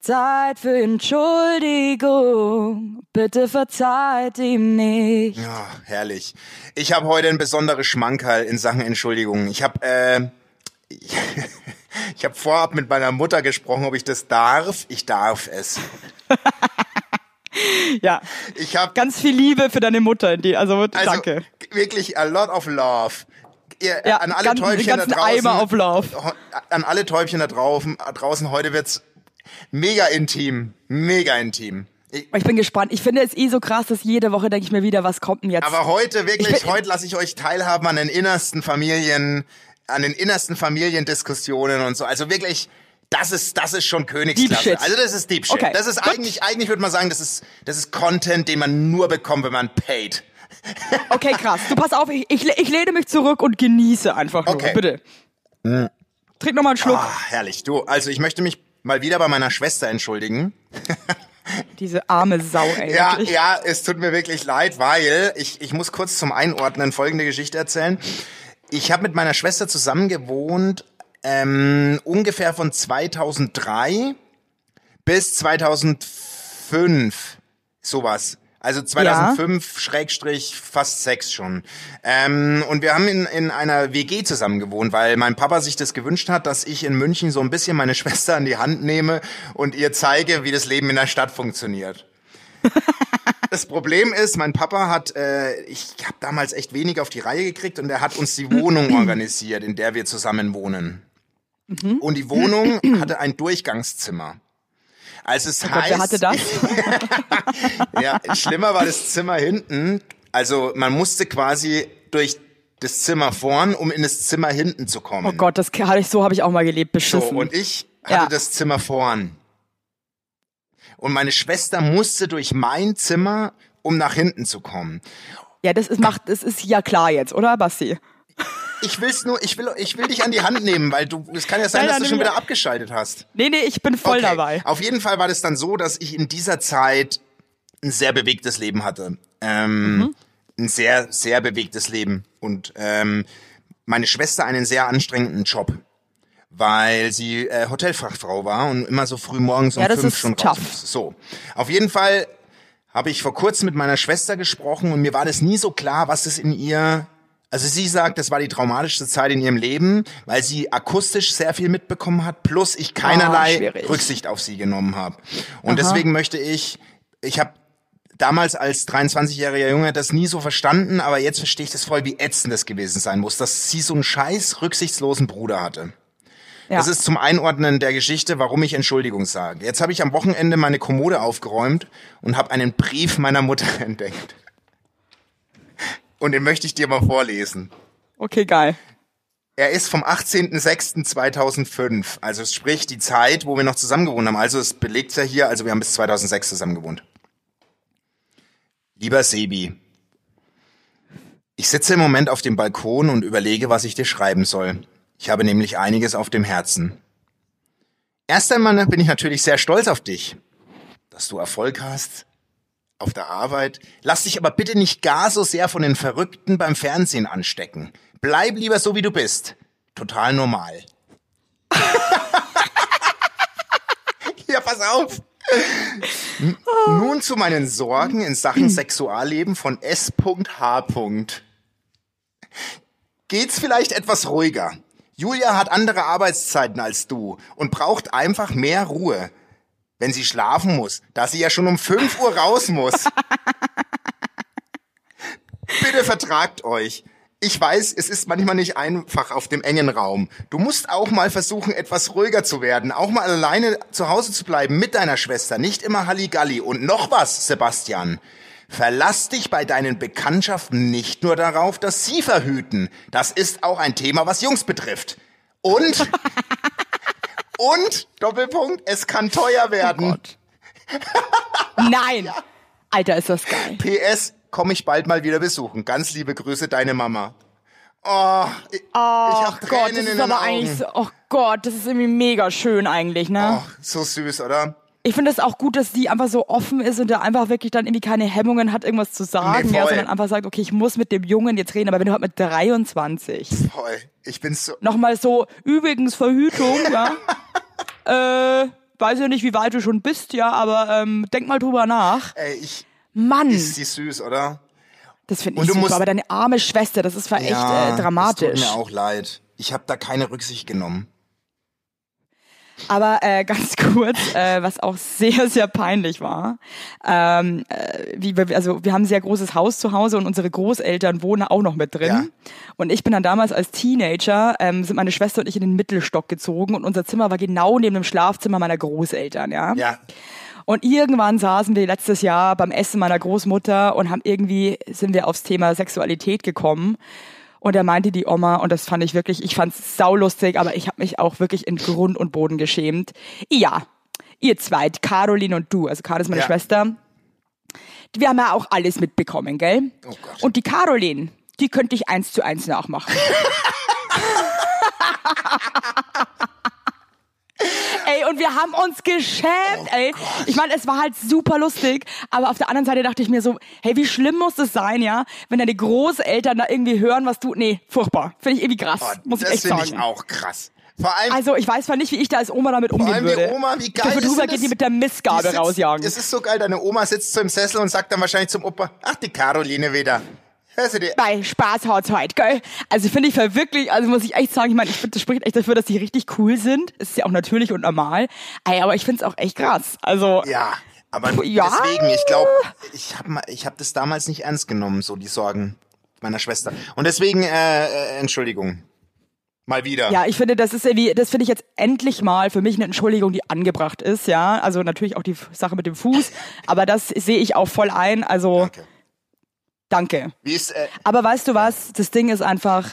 Zeit für Entschuldigung, bitte verzeiht ihm nicht. Ja, herrlich. Ich habe heute ein besonderes Schmankerl in Sachen Entschuldigung. Ich habe äh, <laughs> ich, habe vorab mit meiner Mutter gesprochen, ob ich das darf. Ich darf es. <laughs> Ja, Ich habe ganz viel Liebe für deine Mutter, in die, also, also danke. wirklich a lot of love. Ihr, Ja, an alle Täubchen da draußen. Eimer of Love. Ho- An alle Täubchen da draußen, draußen heute wird's mega intim, mega intim. Ich, Ich bin gespannt. Ich finde es eh so krass, dass jede Woche denke ich mir wieder, was kommt denn jetzt? aber heute wirklich, Ich heute lasse ich euch teilhaben an den innersten Familien, an den innersten Familiendiskussionen und so. Also wirklich, das ist, das ist schon Königsklasse. Also das ist Deep Shit. Okay, das ist gut. eigentlich, eigentlich würde man sagen, das ist, das ist Content, den man nur bekommt, wenn man paid. Okay, krass. Du pass auf, ich, ich, ich lehne mich zurück und genieße einfach nur. Okay. Bitte. Trink noch mal einen Schluck. Ah, herrlich. Du, also ich möchte mich mal wieder bei meiner Schwester entschuldigen. <laughs> Diese arme Sau, ey. Ja, wirklich. ja, es tut mir wirklich leid, weil ich, ich muss kurz zum Einordnen folgende Geschichte erzählen. Ich habe mit meiner Schwester zusammen gewohnt, ähm, ungefähr von 2003 bis 2005, sowas. Also 2005 Schrägstrich fast sechs schon. Ähm, und wir haben in, in einer WG zusammen gewohnt, weil mein Papa sich das gewünscht hat, dass ich in München so ein bisschen meine <laughs> Schwester an die Hand nehme und ihr zeige, wie das Leben in der Stadt funktioniert. <laughs> Das Problem ist, mein Papa hat, äh, ich habe damals echt wenig auf die Reihe gekriegt und er hat uns die Wohnung <clears throat> organisiert, in der wir zusammen wohnen. Und die Wohnung hatte ein Durchgangszimmer. Also es Oh Gott, heißt, wer hatte das? <laughs> ja, schlimmer war das Zimmer hinten. Also man musste quasi durch das Zimmer vorn, um in das Zimmer hinten zu kommen. Oh Gott, das hatte ich, so habe ich auch mal gelebt, So, beschissen. und ich hatte Ja. das Zimmer vorn. Und meine Schwester musste durch mein Zimmer, um nach hinten zu kommen. ja, das ist, macht, das ist ja klar jetzt, oder, Basti? Ich will's nur, ich will, ich will dich an die Hand nehmen, weil du, es kann ja sein, Nein, dass du schon wieder abgeschaltet hast. Nee, nee, ich bin voll Okay. dabei. Auf jeden Fall war das dann so, dass ich in dieser Zeit ein sehr bewegtes Leben hatte. Ähm, Mhm. Ein sehr, sehr bewegtes Leben. Und ähm, meine Schwester einen sehr anstrengenden Job. Weil sie äh, Hotelfachfrau war und immer so früh morgens um Ja, das fünf ist schon raus tough. musste. So. Auf jeden Fall habe ich vor kurzem mit meiner Schwester gesprochen und mir war das nie so klar, was es in ihr also sie sagt, das war die traumatischste Zeit in ihrem Leben, weil sie akustisch sehr viel mitbekommen hat, plus ich keinerlei schwierig. Rücksicht auf sie genommen habe. Und deswegen möchte ich, ich habe damals als 23-jähriger Junge das nie so verstanden, aber jetzt verstehe ich das voll, wie ätzend das gewesen sein muss, dass sie so einen scheiß rücksichtslosen Bruder hatte. Ja. Das ist zum Einordnen der Geschichte, warum ich Entschuldigung sage. Jetzt habe ich am Wochenende meine Kommode aufgeräumt und habe einen Brief meiner Mutter <laughs> entdeckt. Und den möchte ich dir mal vorlesen. Okay, geil. Er ist vom 18.06.2005, also sprich die Zeit, wo wir noch zusammen gewohnt haben. Also es belegt ja hier, also wir haben bis 2006 zusammen gewohnt. Lieber Sebi, ich sitze im Moment auf dem Balkon und überlege, was ich dir schreiben soll. Ich habe nämlich einiges auf dem Herzen. Erst einmal bin ich natürlich sehr stolz auf dich, dass du Erfolg hast auf der Arbeit. Lass dich aber bitte nicht gar so sehr von den Verrückten beim Fernsehen anstecken. Bleib lieber so, wie du bist. Total normal. <laughs> ja, pass auf. Nun zu meinen Sorgen in Sachen Sexualleben von S.H. Geht's vielleicht etwas ruhiger? Julia hat andere Arbeitszeiten als du und braucht einfach mehr Ruhe. Wenn sie schlafen muss, da sie ja schon um 5 Uhr raus muss. <laughs> Bitte vertragt euch. Ich weiß, es ist manchmal nicht einfach auf dem engen Raum. Du musst auch mal versuchen, etwas ruhiger zu werden. Auch mal alleine zu Hause zu bleiben mit deiner Schwester. Nicht immer Halligalli. Und noch was, Sebastian. Verlass dich bei deinen Bekanntschaften nicht nur darauf, dass sie verhüten. Das ist auch ein Thema, was Jungs betrifft. Und, <laughs> und, Doppelpunkt, es kann teuer werden. <laughs> Nein! Alter, ist das geil. PS, komm ich bald mal wieder besuchen. Ganz liebe Grüße, deine Mama. Oh, ich, ich hab Gott, Tränen das in ist aber Augen. eigentlich so, oh Gott, das ist irgendwie mega schön eigentlich, ne? Oh, so süß, oder? Ich finde es auch gut, dass die einfach so offen ist und da einfach wirklich dann irgendwie keine Hemmungen hat, irgendwas zu sagen, Nee, ja, sondern einfach sagt, okay, ich muss mit dem Jungen jetzt reden, aber wenn du halt mit 23 Voll. Ich bin so. nochmal so, übrigens Verhütung, ja, <laughs> äh, weiß ja nicht, wie weit du schon bist, ja, aber ähm, denk mal drüber nach. Ey, ich. Mann, Ist sie süß, oder? das finde ich du super, musst- aber deine arme Schwester, das ist war echt äh, dramatisch. Das tut mir auch leid. Ich habe da keine Rücksicht genommen. Aber äh, <laughs> ganz kurz, äh, was auch sehr, sehr peinlich war. Ähm, äh, wie wir, also wir haben ein sehr großes Haus zu Hause und unsere Großeltern wohnen auch noch mit drin. Ja. Und ich bin dann damals als Teenager, ähm, sind meine Schwester und ich in den Mittelstock gezogen und unser Zimmer war genau neben dem Schlafzimmer meiner Großeltern, ja. Ja. Und irgendwann saßen wir letztes Jahr beim Essen meiner Großmutter und haben irgendwie, sind wir aufs Thema Sexualität gekommen. Und da meinte die Oma, und das fand ich wirklich, ich fand's saulustig, aber ich habe mich auch wirklich in Grund und Boden geschämt. Ja, ihr zweit, Caroline und du, also Caroline ist meine Ja. Schwester, wir haben ja auch alles mitbekommen, gell? Oh Gott. Und die Caroline, die könnte ich eins zu eins nachmachen. <laughs> Ey, und wir haben uns geschämt, ey. Ich meine, es war halt super lustig, aber auf der anderen Seite dachte ich mir so, hey, wie schlimm muss das sein, ja, wenn deine Großeltern da irgendwie hören, was du, nee, furchtbar. Finde ich irgendwie krass, Oh, muss ich das echt finde sagen. ich auch krass. Vor allem. Also, ich weiß zwar nicht, wie ich da als Oma damit umgehen allem die würde. Oma, wie geil Dafür drüber geht das? die mit der die sitzt- rausjagen. Es ist so geil, deine Oma sitzt so im Sessel und sagt dann wahrscheinlich zum Opa, ach, die Caroline wieder. Bei Spaß haut's heute, gell? Also finde ich voll wirklich, also muss ich echt sagen, ich meine, ich finde, das spricht echt dafür, dass die richtig cool sind. Es ist ja auch natürlich und normal. Ey, aber ich finde es auch echt krass. Also, Ja, aber Ja. deswegen, ich glaube, ich habe ich hab das damals nicht ernst genommen, so die Sorgen meiner Schwester. Und deswegen, äh, äh, Entschuldigung. Mal wieder. Ja, ich finde, das ist irgendwie, das finde ich jetzt endlich mal für mich eine Entschuldigung, die angebracht ist, ja. Also natürlich auch die Sache mit dem Fuß, aber das sehe ich auch voll ein. Also Danke. Danke. Wie ist, äh, Aber weißt du was? Das Ding ist einfach,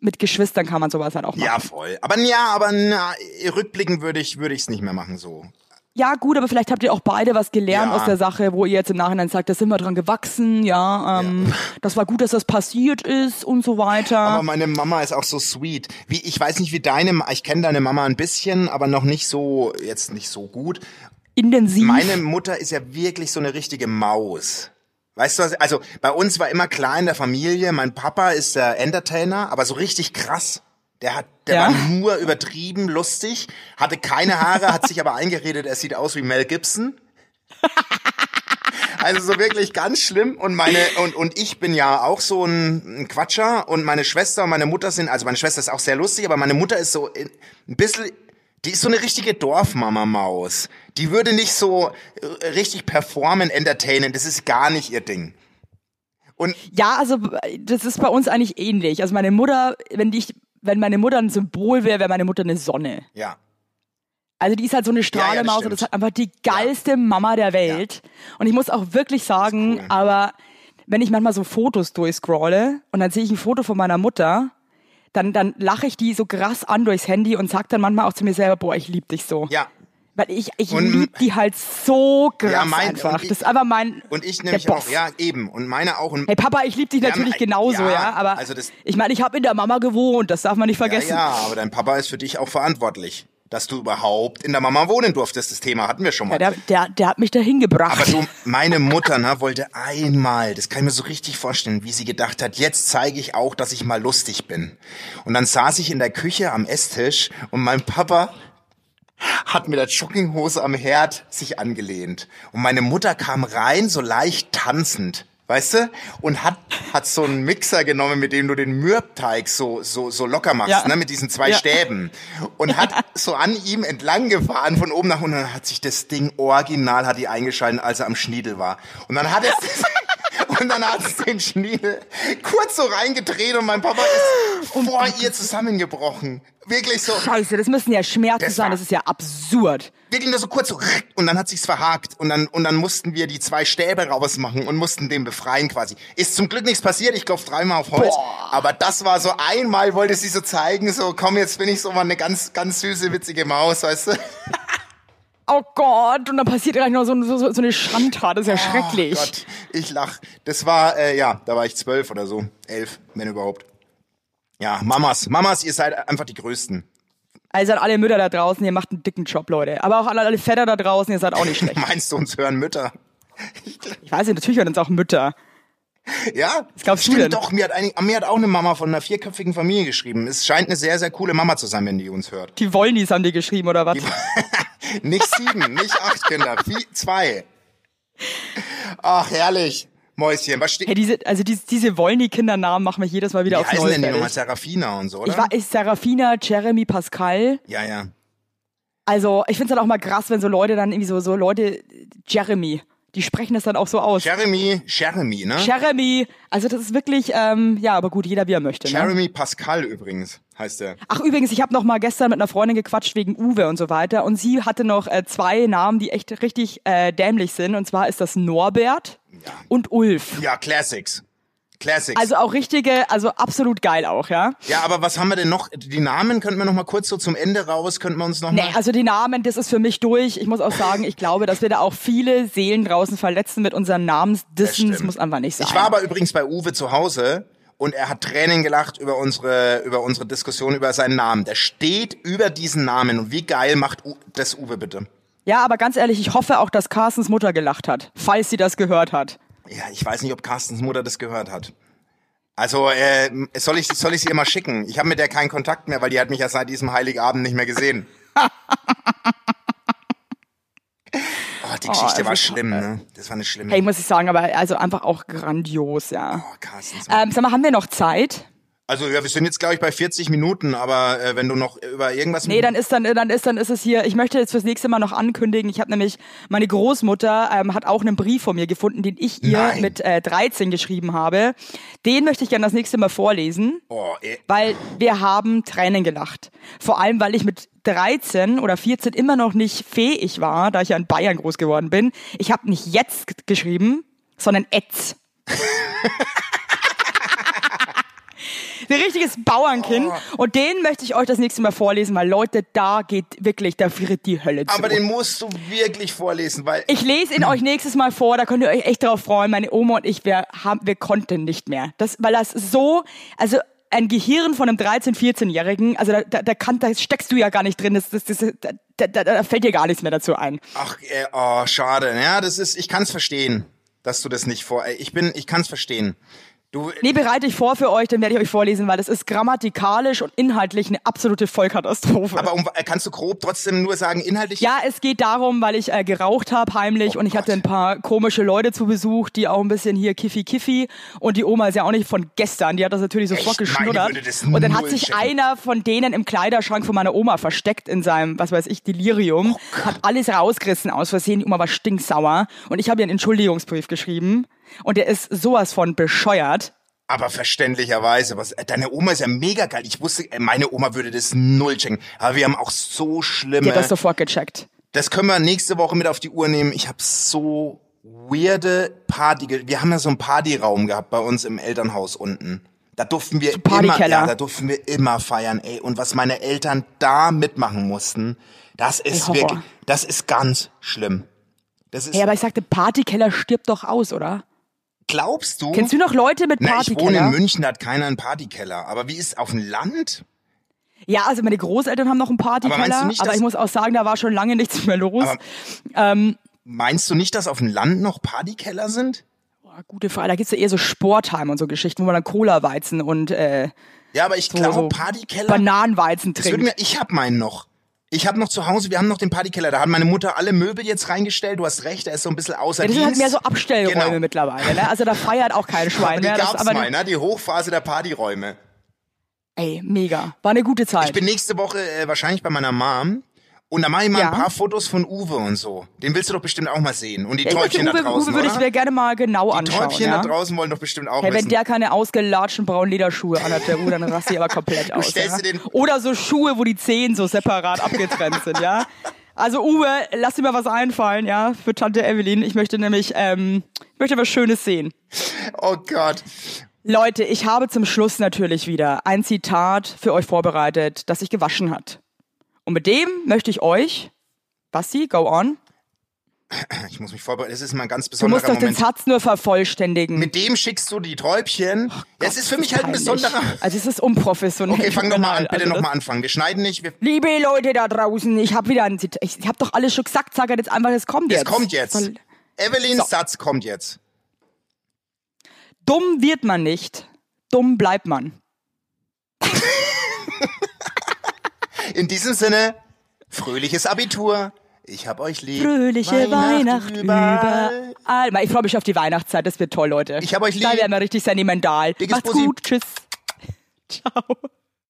mit Geschwistern kann man sowas halt auch machen. ja, voll. Aber ja, aber na, rückblickend würde ich es nicht mehr machen so. Ja, gut, aber vielleicht habt ihr auch beide was gelernt Ja. aus der Sache, wo ihr jetzt im Nachhinein sagt, da sind wir dran gewachsen, ja, ähm, <laughs> das war gut, dass das passiert ist und so weiter. Aber meine Mama ist auch so sweet. Wie ich weiß nicht, wie deine, ich kenne deine Mama ein bisschen, aber noch nicht so jetzt nicht so gut. Intensiv. Meine Mutter ist ja wirklich so eine richtige Maus. Weißt du was? Also bei uns war immer klar in der Familie, mein Papa ist der Entertainer, aber so richtig krass. Der hat, der Ja? war nur übertrieben lustig, hatte keine Haare, hat sich aber <laughs> eingeredet, er sieht aus wie Mel Gibson. <laughs> Also so wirklich ganz schlimm und meine und und ich bin ja auch so ein, Quatscher und meine Schwester und meine Mutter sind also meine Schwester ist auch sehr lustig, aber meine Mutter ist so in- ein bisschen die ist so eine richtige Dorfmama Maus. Die würde nicht so äh, richtig performen, entertainen, das ist gar nicht ihr Ding. Und Ja, also das ist bei uns eigentlich ähnlich. Also meine Mutter, wenn die, wenn meine Mutter ein Symbol wäre, wäre meine Mutter eine Sonne. ja, Also die ist halt so eine Ja, ja, Strahlemaus stimmt. und das ist halt einfach die geilste Mama der Welt. Und ich muss auch wirklich sagen, cool. aber wenn ich manchmal so Fotos durchscrolle und dann sehe ich ein Foto von meiner Mutter, dann, dann lache ich die so krass an durchs Handy und sag dann manchmal auch zu mir selber, boah, ich lieb dich so. ja. Weil ich, ich Und- lieb die halt so krass Ja, mein- einfach. ich- das ist einfach mein Und ich nämlich auch, ja, eben. Und meine auch. Und Hey Papa, ich lieb dich Ja, natürlich mein- genauso, ja, ja. Aber also das- ich meine, ich habe in der Mama gewohnt, das darf man nicht ja, vergessen. ja, aber dein Papa ist für dich auch verantwortlich, dass du überhaupt in der Mama wohnen durftest. Das Thema hatten wir schon mal. Ja, der, der, der hat mich dahin gebracht. Aber du, meine Mutter ne, wollte einmal, das kann ich mir so richtig vorstellen, wie sie gedacht hat, jetzt zeige ich auch, dass ich mal lustig bin. Und dann saß ich in der Küche am Esstisch und mein Papa hat mit der Jogginghose am Herd sich angelehnt. Und meine Mutter kam rein, so leicht tanzend. Weißt du? Und hat, hat so einen Mixer genommen, mit dem du den Mürbteig so, so, so locker machst, Ja. ne, mit diesen zwei Ja. Stäben. Und hat so an ihm entlang gefahren, von oben nach unten, und dann hat sich das Ding original, hat die eingeschaltet, als er am Schniedel war. Und dann hat es, <laughs> und dann hat es den Schniedel kurz so reingedreht und mein Papa ist vor ihr zusammengebrochen. Wirklich so. Scheiße, das müssen ja Schmerzen Das sein, das ist ja absurd. wirklich nur so kurz so und dann hat sich's verhakt und dann und dann mussten wir die zwei Stäbe rausmachen und mussten den befreien quasi. Ist zum Glück nichts passiert, ich klopf dreimal auf Holz, aber das war so einmal wollte sie so zeigen, so komm jetzt bin ich so mal eine ganz ganz süße witzige Maus, weißt du? <laughs> Oh Gott, und dann passiert gleich noch so, so, so eine Schandtat, das ist ja schrecklich. Oh Gott, ich lach. Das war äh, ja, da war ich zwölf oder so, elf, wenn überhaupt. Ja, Mamas, Mamas, ihr seid einfach die größten. Also an alle Mütter da draußen, ihr macht einen dicken Job, Leute. Aber auch an alle Väter da draußen, ihr seid auch nicht schlecht. <laughs> Meinst du uns hören Mütter? Ich weiß nicht, natürlich hören uns auch Mütter. Ja, Was glaubst du stimmt denn? doch. Mir hat, eine, mir hat auch eine Mama von einer vierköpfigen Familie geschrieben. Es scheint eine sehr, sehr coole Mama zu sein, wenn die uns hört. Die Wollnies haben die geschrieben, oder was? <laughs> Nicht sieben, nicht acht Kinder, wie, zwei. Ach, herrlich. Mäuschen, was steht? Hey, diese, also diese, diese Wollny-Kindernamen machen mich jedes Mal wieder Wie aufs heißen Neue denn die nochmal? Serafina und so, oder? Ich war, ist Serafina, Jeremy, Pascal. ja, ja. Also, ich find's halt auch mal krass, wenn so Leute dann irgendwie so, so Leute, Jeremy, die sprechen das dann auch so aus. Jeremy, Jeremy, ne? Jeremy, also das ist wirklich, ähm, ja, aber gut, jeder wie er möchte. Ne? Jeremy Pascal übrigens heißt der. Ach übrigens, ich habe noch mal gestern mit einer Freundin gequatscht wegen Uwe und so weiter und sie hatte noch äh, zwei Namen, die echt richtig äh, dämlich sind und zwar ist das Norbert und Ulf. Ja, Classics. Classics. Also auch richtige, also absolut geil auch, ja. ja, aber was haben wir denn noch? Die Namen könnten wir noch mal kurz so zum Ende raus, könnten wir uns noch Nee, mal... also die Namen, das ist für mich durch. Ich muss auch sagen, ich glaube, dass wir da auch viele Seelen draußen verletzen mit unseren Namensdissen. Das, stimmt. muss einfach nicht sein. Ich war aber übrigens bei Uwe zu Hause und er hat Tränen gelacht über unsere, über unsere Diskussion über seinen Namen. Der steht über diesen Namen. Und wie geil macht U das Uwe bitte? ja, aber ganz ehrlich, ich hoffe auch, dass Carstens Mutter gelacht hat, falls sie das gehört hat. Ja, ich weiß nicht, ob Carstens Mutter das gehört hat. Also, äh, soll ich, soll ich sie mal schicken? Ich habe mit der keinen Kontakt mehr, weil die hat mich ja seit diesem Heiligabend nicht mehr gesehen. <laughs> Oh, die Geschichte also war schlimm, ne? Das war eine schlimme. Hey, muss ich sagen, aber also einfach auch grandios, ja. Oh, Carstens. Ähm, sag mal, haben wir noch Zeit? Also ja, wir sind jetzt glaube ich bei 40 Minuten, aber äh, wenn du noch über irgendwas Nee, dann ist dann, dann ist dann ist es hier. Ich möchte jetzt fürs nächste Mal noch ankündigen. Ich habe nämlich meine Großmutter ähm, hat auch einen Brief von mir gefunden, den ich ihr Nein. mit äh, 13 geschrieben habe. Den möchte ich gerne das nächste Mal vorlesen. oh, ey, weil wir haben Tränen gelacht. Vor allem, weil ich mit 13 oder 14 immer noch nicht fähig war, da ich ja in Bayern groß geworden bin. Ich habe nicht jetzt geschrieben, sondern etz. <laughs> <laughs> Ein richtiges Bauernkind. Und den möchte ich euch das nächste Mal vorlesen, weil Leute, da geht wirklich, da friert die Hölle zu. aber den musst du wirklich vorlesen, weil Ich lese ihn euch nächstes Mal vor, da könnt ihr euch echt drauf freuen. Meine Oma und ich, wir haben, wir konnten nicht mehr. Das, weil das so, also ein Gehirn von einem 13-, 14-Jährigen, also da, da, da, kann, da steckst du ja gar nicht drin, das, das, das, da, da, da fällt dir gar nichts mehr dazu ein. ach, äh, oh, schade. Ja, das ist, ich kann's verstehen, dass du das nicht vor. äh, Ich bin, ich kann's verstehen. Du, Nee, bereite ich vor für euch, dann werde ich euch vorlesen, weil das ist grammatikalisch und inhaltlich eine absolute Vollkatastrophe. aber um, kannst du grob trotzdem nur sagen, inhaltlich? Ja, es geht darum, weil ich äh, geraucht habe heimlich Oh und ich hatte Gott. ein paar komische Leute zu Besuch, die auch ein bisschen hier kiffi kiffi und die Oma ist ja auch nicht von gestern, die hat das natürlich sofort Echt? Geschnuddert und dann hat sich checken. einer von denen im Kleiderschrank von meiner Oma versteckt in seinem, was weiß ich, Delirium, Oh hat alles rausgerissen aus Versehen, die Oma war stinksauer und ich habe ihr einen Entschuldigungsbrief geschrieben und der ist sowas von bescheuert. Aber verständlicherweise, was, äh, deine Oma ist ja mega geil. Ich wusste, äh, meine Oma würde das null checken. Aber wir haben auch so Die schlimme. hat das sofort gecheckt. Das können wir nächste Woche mit auf die Uhr nehmen. Ich habe so weirde Party. Wir haben ja so einen Partyraum gehabt bei uns im Elternhaus unten. Da durften wir immer, ja, da durften wir immer feiern, ey. Und was meine Eltern da mitmachen mussten, das ist wirklich, das ist ganz schlimm. Das ist, Hey, aber ich sagte, Partykeller stirbt doch aus, oder? Glaubst du? Kennst du noch Leute mit Na, ich wohne in Partykeller? München, da hat keiner einen Partykeller. Aber wie ist auf dem Land? Ja, also meine Großeltern haben noch einen Aber Partykeller, du nicht, aber dass- ich muss auch sagen, da war schon lange nichts mehr los. Aber- Meinst du nicht, dass auf dem Land noch Partykeller sind? Boah, gute Frage. Da gibt's ja eher so Sportheim und so Geschichten, wo man dann Cola-Weizen und äh, Ja, aber ich so, glaube, Partykeller. Bananenweizen trinkt. mir, ich hab meinen noch. Ich habe noch zu Hause, wir haben noch den Partykeller. Da hat meine Mutter alle Möbel jetzt reingestellt. Du hast recht, er ist so ein bisschen außer Ja, das sind halt mehr so Abstellräume Genau. mittlerweile. Ne? Also da feiert auch kein Aber Schwein die mehr. Gab's aber mal, ne? Die Hochphase der Partyräume. ey, mega. War eine gute Zeit. Ich bin nächste Woche äh, wahrscheinlich bei meiner Mom. Und da mache ich mal Ja. ein paar Fotos von Uwe und so. Den willst du doch bestimmt auch mal sehen. Und die Ja, Täubchen da Uwe, draußen, Uwe würde ich mir gerne mal genau Die anschauen. Täubchen ja? da draußen wollen doch bestimmt auch Hey, wenn wissen. der keine ausgelatschten braunen Lederschuhe anhat, der Uwe, dann raste ich aber komplett aus. Ja? Oder so Schuhe, wo die Zehen so separat abgetrennt sind, ja. Also Uwe, lass dir mal was einfallen, ja, für Tante Evelyn. Ich möchte nämlich, ähm, ich möchte was Schönes sehen. oh Gott. Leute, ich habe zum Schluss natürlich wieder ein Zitat für euch vorbereitet, das sich gewaschen hat. Und mit dem möchte ich euch, Basti, go on. Ich muss mich vorbereiten. Das ist mal ein ganz Du besonderer musst doch den Moment. Satz nur vervollständigen. Mit dem schickst du die Täubchen. ja, es ist für mich halt ein besonderer. Also es ist unprofessionell. Okay, fang Tut doch mir mal an. Bitte Also noch das- mal anfangen. Wir schneiden nicht. Wir, Liebe Leute da draußen, ich habe wieder ein Zitat. Ich, habe doch alles schon gesagt, sag halt jetzt einfach, es kommt es jetzt. kommt jetzt. Soll- Evelyns So. Satz kommt jetzt. Dumm wird man nicht, dumm bleibt man. In diesem Sinne, fröhliches Abitur. Ich hab euch lieb. Fröhliche Weihnacht, überall. überall. Ich freue mich auf die Weihnachtszeit, das wird toll, Leute. Ich hab euch Da lieb. werden wir richtig sentimental. Dickes Macht's Bussi. gut, tschüss. <laughs> Ciao.